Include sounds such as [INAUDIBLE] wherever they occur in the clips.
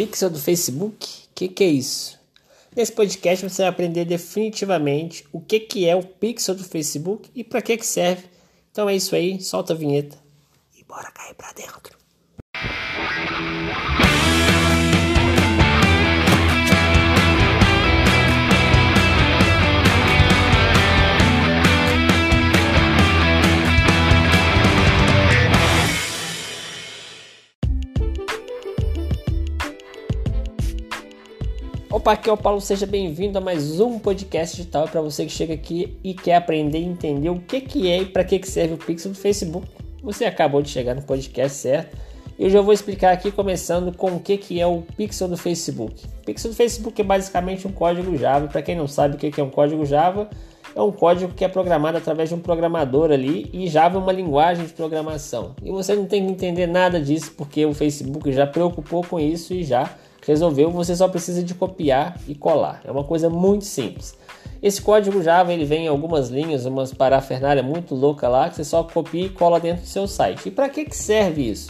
Pixel do Facebook? O que, que é isso? Nesse podcast você vai aprender definitivamente o que, que é o Pixel do Facebook e para que, que serve. Então é isso aí, solta a vinheta e bora cair para dentro. Opa, aqui é o Paulo, seja bem-vindo a mais um podcast digital para você que chega aqui e quer aprender e entender o que, que é e para que, que serve o Pixel do Facebook. Você acabou de chegar no podcast certo. Eu vou explicar aqui, começando com o que, que é o Pixel do Facebook. O Pixel do Facebook é basicamente um código Java. Para quem não sabe o que, que é um código Java, é um código que é programado através de um programador ali e Java é uma linguagem de programação. E você não tem que entender nada disso porque o Facebook já preocupou com isso e já Resolveu, você só precisa de copiar e colar. É uma coisa muito simples. Esse código Java ele vem em algumas linhas, umas parafernália muito louca lá, que você só copia e cola dentro do seu site. E para que, que serve isso?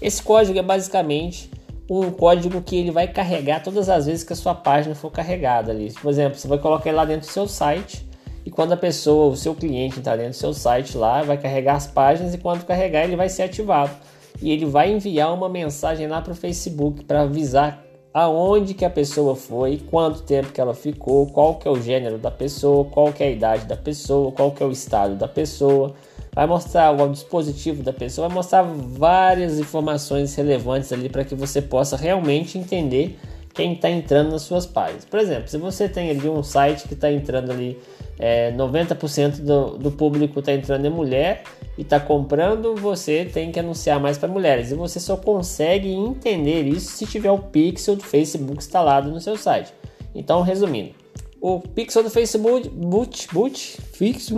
Esse código é basicamente um código que ele vai carregar todas as vezes que a sua página for carregada ali. Por exemplo, você vai colocar ele lá dentro do seu site e quando a pessoa, o seu cliente está dentro do seu site lá, vai carregar as páginas e quando carregar ele vai ser ativado e ele vai enviar uma mensagem lá para o Facebook para avisar aonde que a pessoa foi, quanto tempo que ela ficou, qual que é o gênero da pessoa, qual que é a idade da pessoa, qual que é o estado da pessoa. Vai mostrar o dispositivo da pessoa, vai mostrar várias informações relevantes ali para que você possa realmente entender quem está entrando nas suas páginas. Por exemplo, se você tem ali um site que está entrando ali, é, 90% do, do público está entrando em mulher e está comprando, você tem que anunciar mais para mulheres. E você só consegue entender isso se tiver o pixel do Facebook instalado no seu site. Então, resumindo, o pixel do Facebook, boot, boot, fix,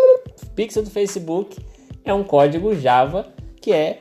[LAUGHS] pixel do Facebook é um código Java que é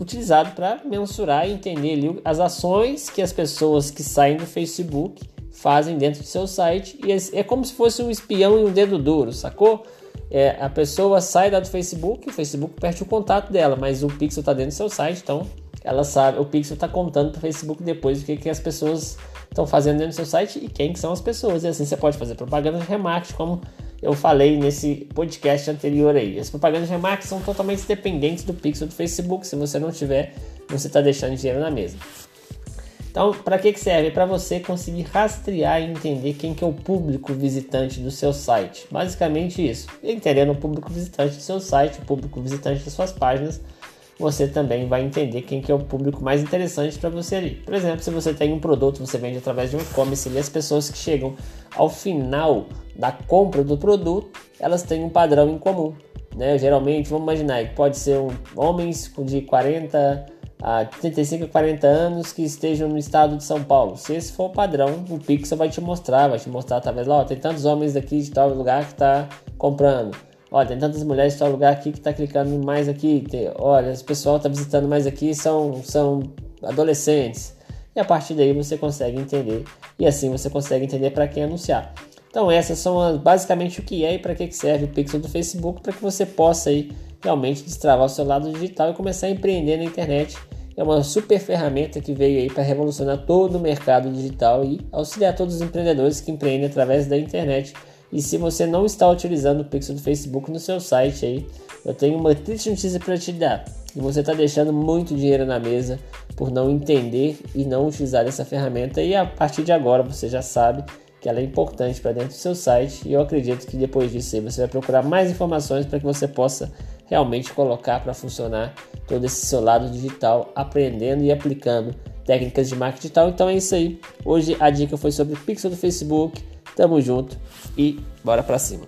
utilizado para mensurar e entender ali as ações que as pessoas que saem do Facebook fazem dentro do seu site e é, como se fosse um espião e um dedo duro, sacou? É, a pessoa sai da do Facebook, o Facebook perde o contato dela, mas o pixel está dentro do seu site, então ela sabe, o pixel está contando para o Facebook depois o que, que as pessoas estão fazendo dentro do seu site e quem que são as pessoas. E assim você pode fazer propaganda de remarketing, como eu falei nesse podcast anterior aí. As propagandas de remarketing são totalmente dependentes do pixel do Facebook. Se você não tiver, você está deixando dinheiro na mesa. Então, para que, que serve? Para você conseguir rastrear e entender quem que é o público visitante do seu site. Basicamente isso. Entendendo o público visitante do seu site, o público visitante das suas páginas, você também vai entender quem que é o público mais interessante para você ali. Por exemplo, se você tem um produto, você vende através de um e-commerce e as pessoas que chegam ao final da compra do produto, elas têm um padrão em comum. Né? Geralmente, vamos imaginar que pode ser um, homens de 40 a 35 a 40 anos que estejam no estado de São Paulo. Se esse for o padrão, o Pixel vai te mostrar, vai te mostrar através lá, tem tantos homens aqui de tal lugar que está comprando. Olha, tem tantas mulheres de tal lugar aqui que está clicando mais aqui. Tem, olha, esse pessoal está visitando mais aqui são, são adolescentes. E a partir daí você consegue entender. E assim você consegue entender para quem anunciar. Então essas são as, basicamente o que é e para que serve o Pixel do Facebook para que você possa aí realmente destravar o seu lado digital e começar a empreender na internet. É uma super ferramenta que veio aí para revolucionar todo o mercado digital e auxiliar todos os empreendedores que empreendem através da internet. E se você não está utilizando o Pixel do Facebook no seu site aí, eu tenho uma triste notícia para te dar. E você está deixando muito dinheiro na mesa por não entender e não utilizar essa ferramenta. E a partir de agora você já sabe que ela é importante para dentro do seu site e eu acredito que depois disso aí você vai procurar mais informações para que você possa realmente colocar para funcionar todo esse seu lado digital, aprendendo e aplicando técnicas de marketing digital. Então é isso aí. Hoje a dica foi sobre pixel do Facebook. Tamo junto e bora para cima.